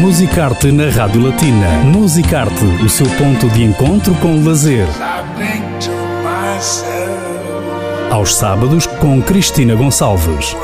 Musicarte na Rádio Latina. Musicarte, o seu ponto de encontro com o lazer. Aos sábados com Cristina Gonçalves.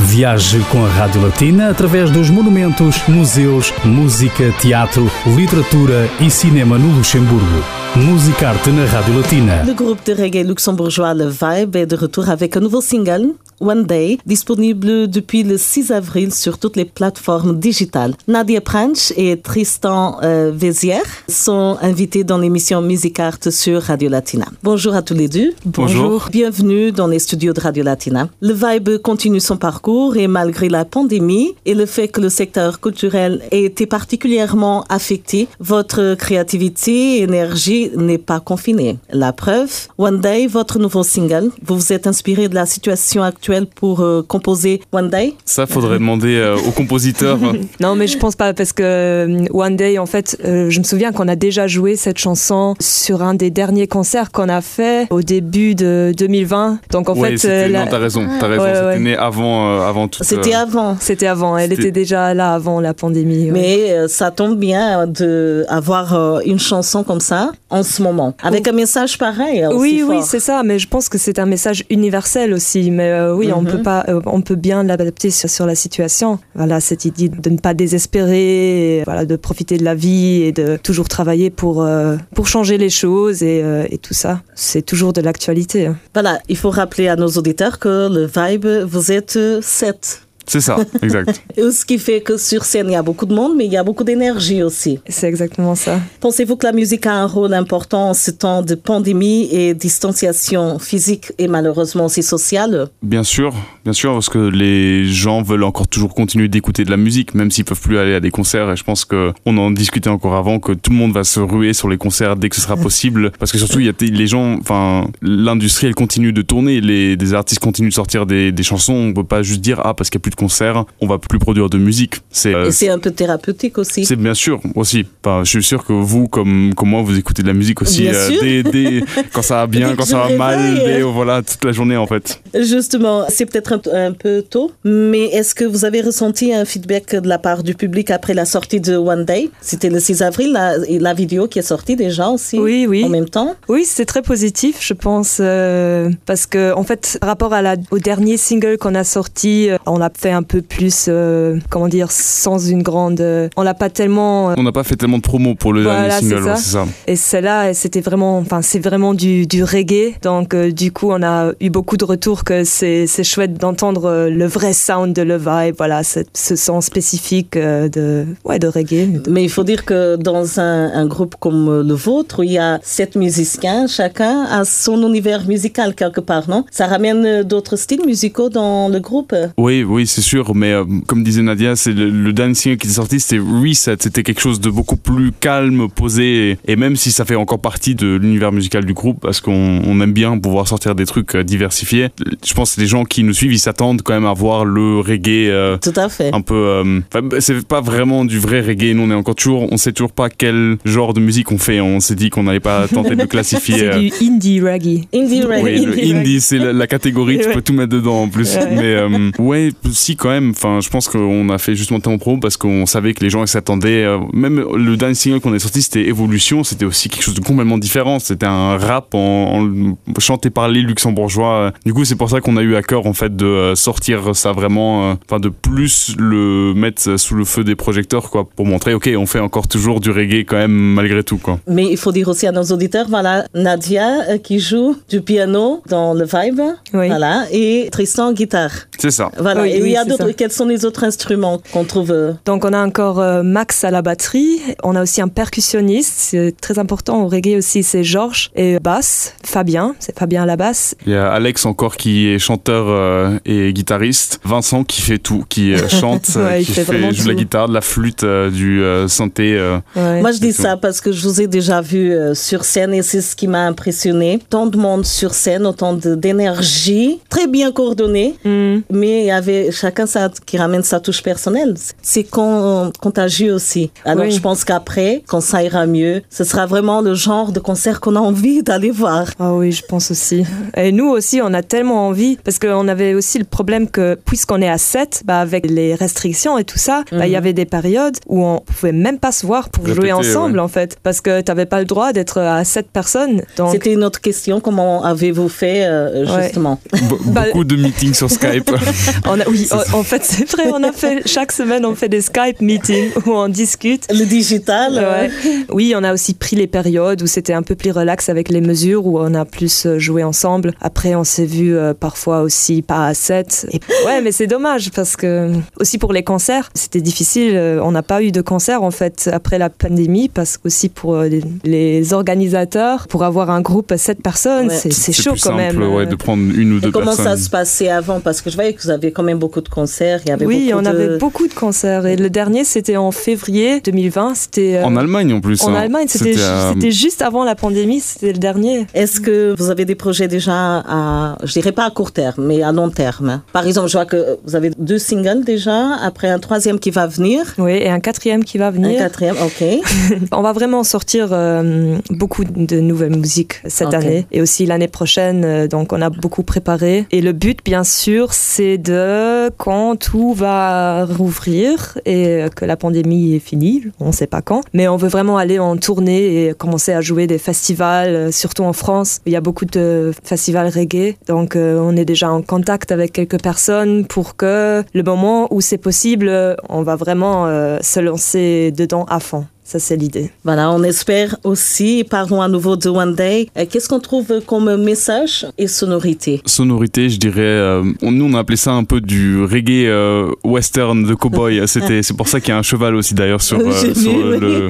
Viaje com a Rádio Latina através dos monumentos, museus, música, teatro, literatura e cinema no Luxemburgo. Musicarte na Rádio Latina. Le groupe de reggae luxembourgeois Le Vibe est de retour avec un nouveau single, One Day, disponible depuis le 6 avril sur toutes les plateformes digitales. Nadia Pranch et Tristan euh, Vézière sont invités dans l'émission Music Art sur Radio Latina. Bonjour à tous les deux. Bonjour. Bienvenue dans les studios de Radio Latina. Le Vibe continue son parcours et malgré la pandémie et le fait que le secteur culturel ait été particulièrement affecté, votre créativité et énergie n'est pas confinée. La preuve, One Day, votre nouveau single, vous vous êtes inspiré de la situation actuelle pour euh, composer One Day? Ça, faudrait demander euh, au compositeur. non, mais je pense pas parce que euh, One Day, en fait, je me souviens qu'on a déjà joué cette chanson sur un des derniers concerts qu'on a fait au début de 2020. Donc en ouais, fait, la... non, t'as raison, t'as raison. Ouais, c'était ouais. né avant, avant tout. C'était avant. C'était avant. Elle C'était- était déjà là avant la pandémie. ouais. Mais euh, ça tombe bien d'avoir une chanson comme ça en ce moment, avec un message pareil. aussi Oui, oui, c'est ça. Mais je pense que c'est un message universel aussi. Mais euh, oui, on Mhm. peut pas, euh, on peut bien l'adapter sur, sur la situation. Voilà, cette idée de ne pas désespérer, voilà, de profiter de la vie et de toujours travailler pour euh, pour changer les choses et, euh, et tout ça. C'est toujours de l'actualité. hein. Voilà, il faut rappeler à nos auditeurs que le Vibe, vous êtes sept. C'est ça, exact. Ce qui fait que sur scène, il y a beaucoup de monde, mais il y a beaucoup d'énergie aussi. C'est exactement ça. Pensez-vous que la musique a un rôle important en ce temps de pandémie et distanciation physique et malheureusement aussi sociale? Bien sûr, bien sûr, parce que les gens veulent encore toujours continuer d'écouter de la musique, même s'ils peuvent plus aller à des concerts. Et je pense que on en discutait encore avant que tout le monde va se ruer sur les concerts dès que ce sera possible, parce que surtout il y a les gens, enfin l'industrie elle continue de tourner, les des artistes continuent de sortir des, des chansons. On peut pas juste dire ah parce qu'il y a plus de concerts, on va plus produire de musique. C'est euh, Et c'est un peu thérapeutique aussi. C'est bien sûr aussi. Enfin, je suis sûr que vous, comme, comme moi, vous écoutez de la musique aussi Bien sûr. dès, dès- quand ça va bien, quand ça va me mal, dès- voilà, toute la journée en fait. Justement, c'est peut-être un, un peu tôt, mais est-ce que vous avez ressenti un feedback de la part du public après la sortie de One Day? C'était le 6 avril, la, et la vidéo qui est sortie déjà aussi Oui, oui. en même temps. Oui, c'est très positif, je pense, euh, parce que en fait, par rapport à la, au dernier single qu'on a sorti, euh, on l'a fait un peu plus, euh, comment dire, sans une grande, euh, on l'a pas tellement. euh, On n'a pas fait tellement de promo pour le Voilà, dernier single, c'est ça. et celle-là, c'était vraiment, enfin, c'est vraiment du, du reggae. Donc, euh, du coup, on a eu beaucoup de retours que c'est, c'est chouette d'entendre euh, le vrai sound de le vibe, voilà, ce, ce son spécifique euh, de, ouais, de reggae. Mais il faut dire que dans un, un groupe comme le vôtre, où il y a sept musiciens, chacun a son univers musical quelque part, non? Ça ramène d'autres styles musicaux dans le groupe? Oui, oui, c'est sûr, mais euh, comme disait Nadia, c'est le, le dernier single qui est sorti, c'était Reset, c'était quelque chose de beaucoup plus calme, posé, et, et même si ça fait encore partie de l'univers musical du groupe, parce qu'on on aime bien pouvoir sortir des trucs euh, diversifiés, je pense que les gens qui nous suivent, ils s'attendent quand même à voir le reggae euh, Tout à fait. un peu euh, enfin, c'est pas vraiment du vrai reggae nous on est encore toujours on sait toujours pas quel genre de musique on fait on s'est dit qu'on n'allait pas tenter de le classifier C'est euh, du indie reggae. Indie reggae. oui, le Indie indie, c'est la, la catégorie, tu peux tout mettre dedans en plus. Ouais. Mais euh, ouais, si quand même. Enfin, je pense qu'on a fait justement temps pro parce qu'on savait que les gens s'attendaient. euh, même le dernier single qu'on a sorti, c'était Evolution. C'était aussi quelque chose de complètement différent. C'était un rap en, en- chanté par les luxembourgeois. Du coup, c'est pour ça qu'on a eu à cœur en fait de euh, sortir ça vraiment, euh, enfin de plus le mettre sous le feu des projecteurs quoi, pour montrer ok, on fait encore toujours du reggae quand même malgré tout quoi. Mais il faut dire aussi à nos auditeurs, voilà, Nadia euh, qui joue du piano dans le vibe, Oui. voilà, et Tristan guitare. C'est ça. Voilà. Oui, et il oui, y a d'autres. Quels sont les autres instruments qu'on trouve euh, Donc on a encore euh, Max à la batterie, on a aussi un percussionniste, c'est très important au reggae aussi, c'est Georges et basse, Fabien, c'est Fabien à la basse. Il y a Alex encore qui est chanteur euh, et guitariste. Vincent qui fait tout, qui euh, chante, Ouais, il qui fait vraiment joue de la guitare, de la flute, euh, du euh, synthé. euh. Ouais. Moi, je dis ça parce que je vous ai déjà vu euh, sur scène et c'est ce qui m'a impressionné. Tant de monde sur scène, autant de- d'énergie, très bien coordonnée, Hmm. mais il y avait chacun ça, qui ramène sa touche personnelle. C'est con- contagieux aussi. Alors Oui. je pense qu'après, quand ça ira mieux, ce sera vraiment le genre de concert qu'on a envie d'aller voir. Ah oui, je pense aussi. Et nous aussi, on a tellement envie, parce qu'on avait aussi le problème que, puisqu'on est à 7, bah, avec les restrictions et tout ça, bah, il y avait des périodes où on pouvait même pas se voir pour Répéter, jouer ensemble, ouais. en fait, parce que t'avais pas le droit d'être à 7 personnes. Donc, C'était une autre question. Comment avez-vous fait euh, Ouais. justement? Be- Bah- beaucoup de meetings sur Skype. on a, oui, en, en fait, c'est vrai, on a fait, chaque semaine, on fait des Skype meetings où on discute. Le digital. Ouais. Oui, on a aussi pris les périodes où c'était un peu plus relax avec les mesures, où on a plus euh, joué ensemble. Après, on s'est vu euh, parfois aussi pas à 7. Et ouais, mais c'est dommage parce que aussi pour les concerts, c'était difficile. Euh, On n'a pas eu de concert en fait après la pandémie parce qu'aussi pour les- les organisateurs, pour avoir un groupe à 7 personnes, Ouais. c'est chaud plus quand simple, même. ouais, de prendre une ou Et deux comment personnes. ça se passait avant? Parce que je voyais que vous aviez quand même beaucoup de concerts. Il y avait Oui, beaucoup on de... avait beaucoup de concerts et le dernier c'était en février 2020. C'était euh, En Allemagne en plus. en hein. Allemagne, c'était euh, c'était juste avant la pandémie, c'était le dernier. Est-ce que vous avez des projets déjà à, je dirais pas à court terme, mais à long terme? Par exemple, je vois que vous avez deux singles déjà, après un troisième qui va venir, Oui, et un quatrième qui va un venir. quatrième, ok. On va vraiment sortir euh, beaucoup de nouvelles musiques cette année et aussi l'année prochaine. euh, donc, on a beaucoup préparé. Et le but, bien sûr, c'est de quand tout va rouvrir et que la pandémie est finie, on ne sait pas quand, mais on veut vraiment aller en tournée et commencer à jouer des festivals, euh, surtout en France. Il y a beaucoup de festivals reggae, donc euh, on est déjà en contact avec quelques personnes pour que le moment où c'est possible, euh, on va vraiment se lancer dedans à fond. Ça, c'est l'idée. Voilà, on espère aussi, parlons à nouveau de One Day, Euh, qu'est-ce qu'on trouve comme message et sonorité? Sonorité, je dirais. euh, nous, on a appelé ça un peu du reggae euh, western de cowboy. C'était, c'est pour ça qu'il y a un cheval aussi d'ailleurs sur, euh, J'ai sur vu, le,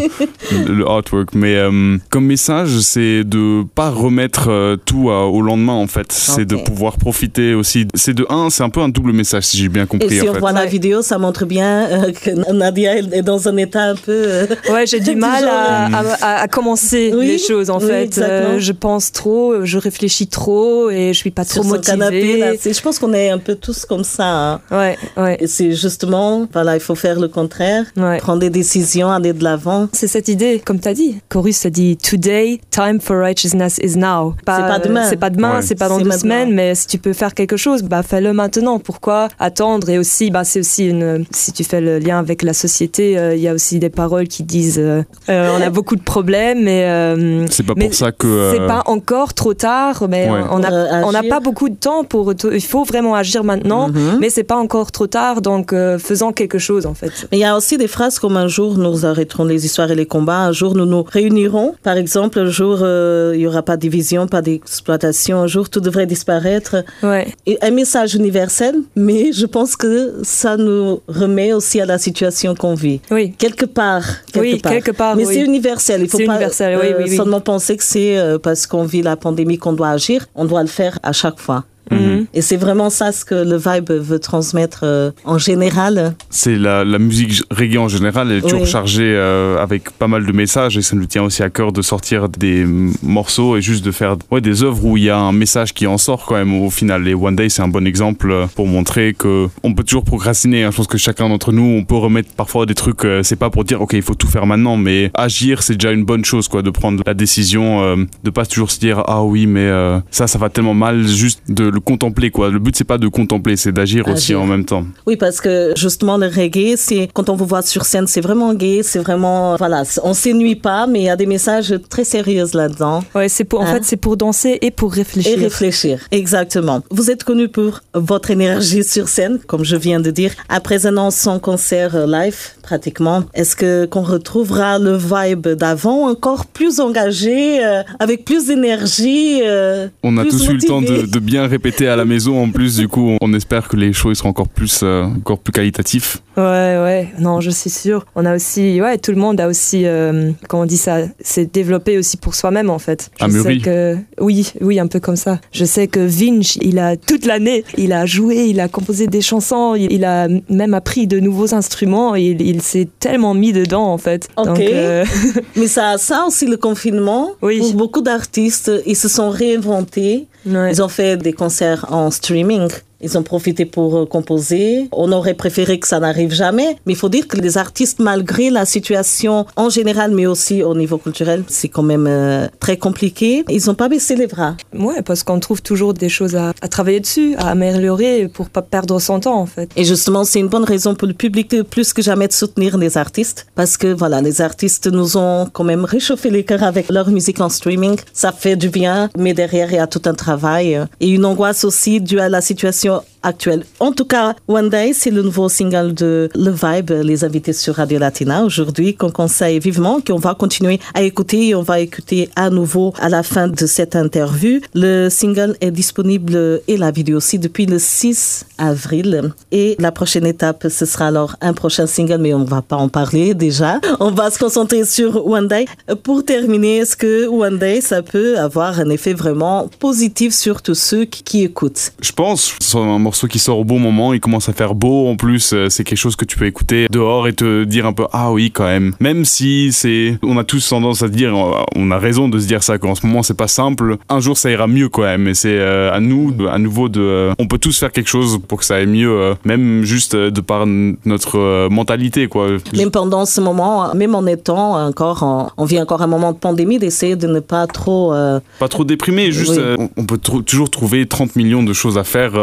le, le artwork. Mais euh, comme message, c'est de pas remettre euh, tout à- au lendemain en fait. C'est de pouvoir profiter aussi. C'est de un, c'est un peu un double message si j'ai bien Et compris si en on fait. voit la vidéo, ça montre bien euh, que Nadia est dans un état un peu... euh, Ouais, j'ai du mal à, à- à commencer Oui, les choses en oui, fait. Euh, je pense trop, je réfléchis trop et je suis pas trop sur motivée. canapé. Là. C'est- Je pense qu'on est un peu tous comme ça. hein. Ouais, ouais, Et c'est justement, voilà, il faut faire le contraire, ouais. prendre des décisions, aller de l'avant. C'est cette idée, comme tu as dit. Chorus a dit Today, time for righteousness is now. pas demain. C'est pas demain, Ouais. c'est pas dans C'est deux maintenant. semaines, mais si tu peux faire quelque chose, bah fais-le maintenant. Pourquoi attendre? Et aussi, bah c'est aussi une. Si tu fais le lien avec la société, euh, il y a aussi des paroles qui disent euh, euh, on a beaucoup de problèmes, mais euh, C'est pas mais pour ça que. c'est euh, pas encore trop tard. Mais Ouais. on Pour, a on n'a pas beaucoup de temps pour. Il faut vraiment agir maintenant, Mhm. mais c'est pas encore trop tard. Donc euh, faisons quelque chose en fait. Mais il y a aussi des phrases comme un jour nous arrêterons les histoires et les combats, un jour nous nous réunirons. Par exemple, un jour euh, il y aura pas de division, pas d'exploitation, un jour tout devrait disparaître. Ouais. Et un message universel, mais je pense que ça nous remet aussi à la situation qu'on vit. Oui. Quelque part. Quelque Oui, part. Quelque part, Mais oui. c'est universel. Il faut pas universel, oui, euh, oui, oui. seulement penser que c'est euh, parce qu'on vit la pandémie qu'on doit agir. On doit le faire à chaque fois. Mhm. Et c'est vraiment ça ce que le Vibe veut transmettre euh, en général. c'est la, la musique reggae en général, elle est toujours Oui. chargée euh, avec pas mal de messages et ça nous tient aussi à cœur de sortir des morceaux et juste de faire ouais, des œuvres où il y a un message qui en sort quand même au final. Et One Day, c'est un bon exemple euh, pour montrer que on peut toujours procrastiner. hein. Je pense que chacun d'entre nous, on peut remettre parfois des trucs. euh, c'est pas pour dire ok, il faut tout faire maintenant, mais agir, c'est déjà une bonne chose quoi, de prendre la décision, de pas toujours se dire ah oui, mais ça, ça va tellement mal, juste de le contempler quoi. Le but c'est pas de contempler, c'est d'agir aussi en même temps. Oui, parce que justement, le reggae, c'est quand on vous voit sur scène, c'est vraiment gay, c'est vraiment. Voilà, on s'ennuie pas, mais il y a des messages très sérieux là-dedans. Ouais, c'est pour, en Hein? fait, c'est pour danser et pour réfléchir. Et réfléchir, exactement. Vous êtes connu pour votre énergie sur scène, comme je viens de dire. Après un an sans concert live, pratiquement, est-ce que qu'on retrouvera le vibe d'avant, encore plus engagé, euh, avec plus d'énergie euh, On a tous eu le temps de bien répéter à la maison. En plus, du coup, on espère que les shows ils seront encore plus, euh, encore plus qualitatifs. Ouais, ouais, non, je suis sûre. On a aussi, ouais, tout le monde a aussi, euh, comment on dit ça, s'est développé aussi pour soi-même en fait. Je A mûri. sais que, oui, oui, un peu comme ça. Je sais que Vinch, il a toute l'année, il a joué, il a composé des chansons, il, il a même appris de nouveaux instruments, et il, il s'est tellement mis dedans en fait. Ok. Donc, euh, Mais ça, ça aussi le confinement. Oui. Pour beaucoup d'artistes, ils se sont réinventés. Ils ont fait des concerts en streaming. Ils ont profité pour euh, composer. On aurait préféré que ça n'arrive jamais, mais il faut dire que les artistes, malgré la situation en général, mais aussi au niveau culturel, c'est quand même euh, très compliqué. Ils n'ont pas baissé les bras. Ouais, parce qu'on trouve toujours des choses à, à, travailler dessus, à améliorer pour pas perdre son temps en fait. Et justement, c'est une bonne raison pour le public de plus que jamais de soutenir les artistes, parce que voilà, les artistes nous ont quand même réchauffé les cœurs avec leur musique en streaming. Ça fait du bien, mais derrière il y a tout un travail euh, et une angoisse aussi due à la situation 所 actuelle. En tout cas, One Day, c'est le nouveau single de Le Vibe, les invités sur Radio Latina aujourd'hui, qu'on conseille vivement, qu'on va continuer à écouter et on va écouter à nouveau à la fin de cette interview. Le single est disponible et la vidéo aussi depuis le 6 avril. Et la prochaine étape, ce sera alors un prochain single, mais on ne va pas en parler déjà. On va se concentrer sur One Day. Pour terminer, est-ce que One Day, ça peut avoir un effet vraiment positif sur tous ceux qui écoutent? Je pense, c'est un morceau qui sort au bon moment, il commence à faire beau en plus, euh, c'est quelque chose que tu peux écouter dehors et te dire un peu ah oui quand même. Même si c'est on a tous tendance à dire on a raison de se dire ça qu'en ce moment c'est pas simple, un jour ça ira mieux quand même et c'est euh, à nous à nouveau de euh, on peut tous faire quelque chose pour que ça aille mieux même juste de par notre mentalité quoi. Même pendant ce moment, même en étant encore en, on vit encore un moment de pandémie d'essayer de ne pas trop pas trop déprimer, juste oui. on peut toujours trouver 30 millions de choses à faire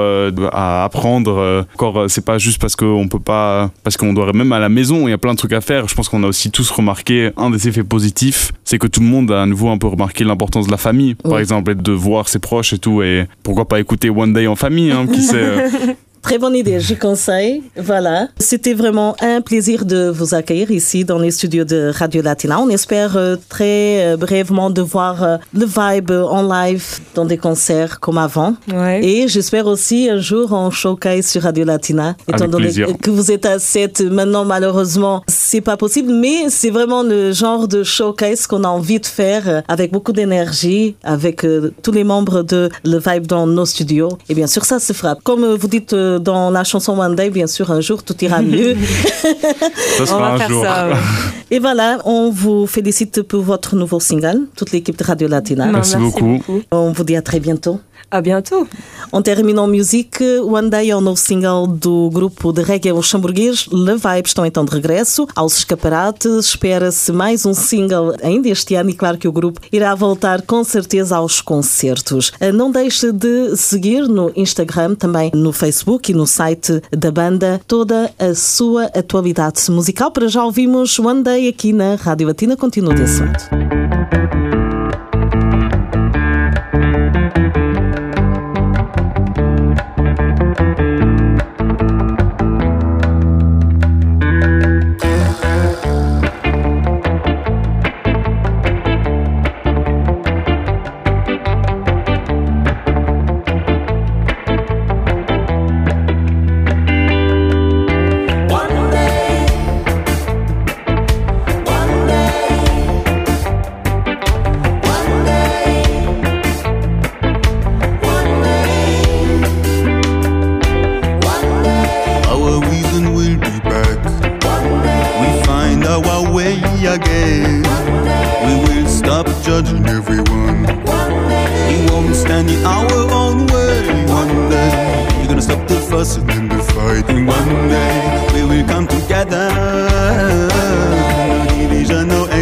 à apprendre. Encore, c'est pas juste parce qu'on peut pas, parce qu'on doit même à la maison, il y a plein de trucs à faire. Je pense qu'on a aussi tous remarqué un des effets positifs, c'est que tout le monde a à nouveau un peu remarqué l'importance de la famille, par exemple, et de voir ses proches et tout. Et pourquoi pas écouter One Day en famille, hein, qui sait. Très bonne idée, je conseille. Voilà. C'était vraiment un plaisir de vous accueillir ici dans les studios de Radio Latina. On espère euh, très euh, brièvement de voir euh, le vibe en live dans des concerts comme avant. Ouais. Et j'espère aussi un jour en showcase sur Radio Latina. Étant Avec donné plaisir. que vous êtes à 7, maintenant malheureusement, c'est pas possible, mais c'est vraiment le genre de showcase qu'on a envie de faire avec beaucoup d'énergie, avec tous les membres de Le Vibe dans nos studios. Et bien sûr, ça se fera. Comme vous dites dans la chanson One Day, bien sûr, un jour, tout ira mieux. ça On sera va un faire jour. ça. ouais. Et voilà, on vous félicite pour votre nouveau single, toute l'équipe de Radio Latina. Merci beaucoup. On vous dit à très bientôt. À bientôt. On termina em music. One Day é o novo single do grupo de reggae luxemburguês Le Vibe. Estão então de regresso aos escaparates. Espera-se mais um single ainda este ano e claro que o grupo irá voltar com certeza aos concertos. Eh, Não deixe de seguir no Instagram, também no Facebook e no site da banda toda a sua atualidade musical. Para já ouvimos One Day aqui na Rádio Latina. Continua desse lado.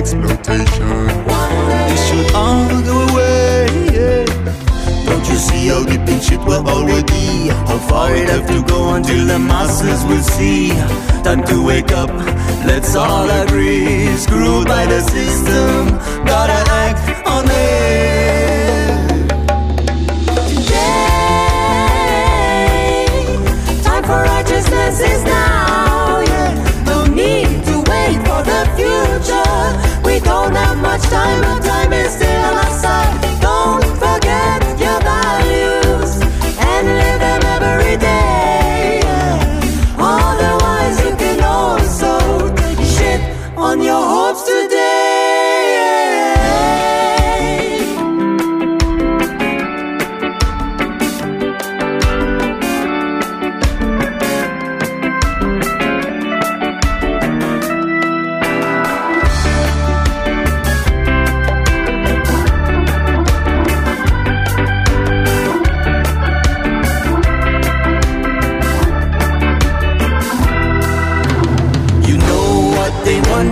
Exploitation. This should all go away. yeah. Don't you see how deep in shit we're already? How far it have to go until the masses will see? Time to wake up, let's all agree. Screwed by the system, gotta act on it. Much time, but time is still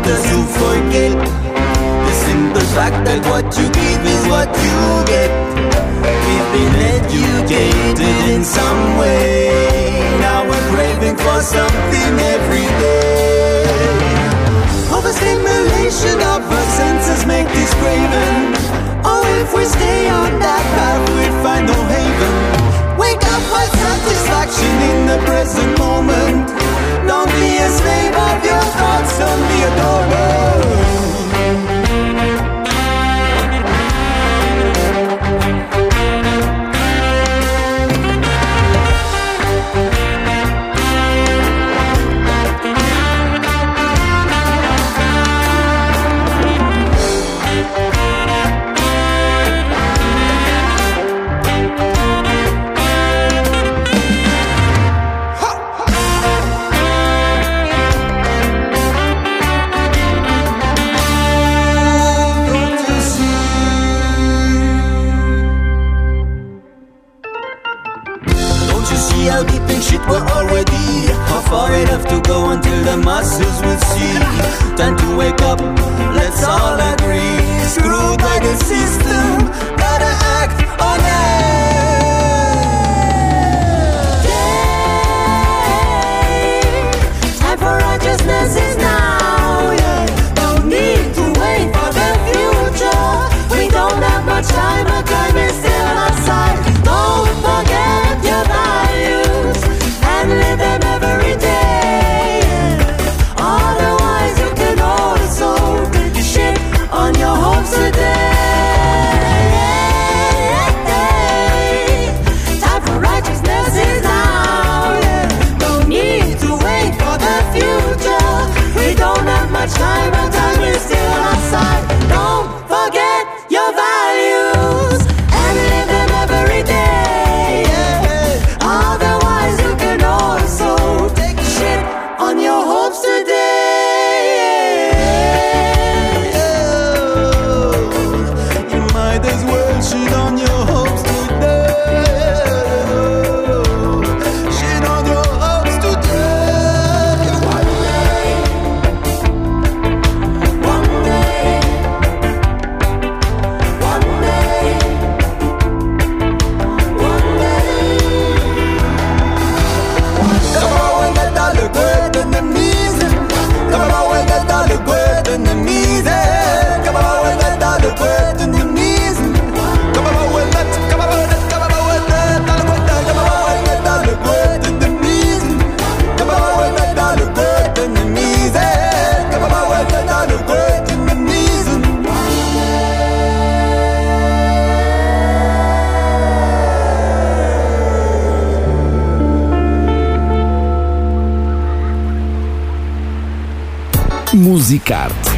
Cause you forget. The simple fact that what you give is what you get. We've been educated in some way. Now we're craving for something every day. Overstimulation of our senses make this craving. Oh, if we stay on that path, we find no haven. Wake up, find satisfaction in the present moment. Don't be a slave time Musicarte.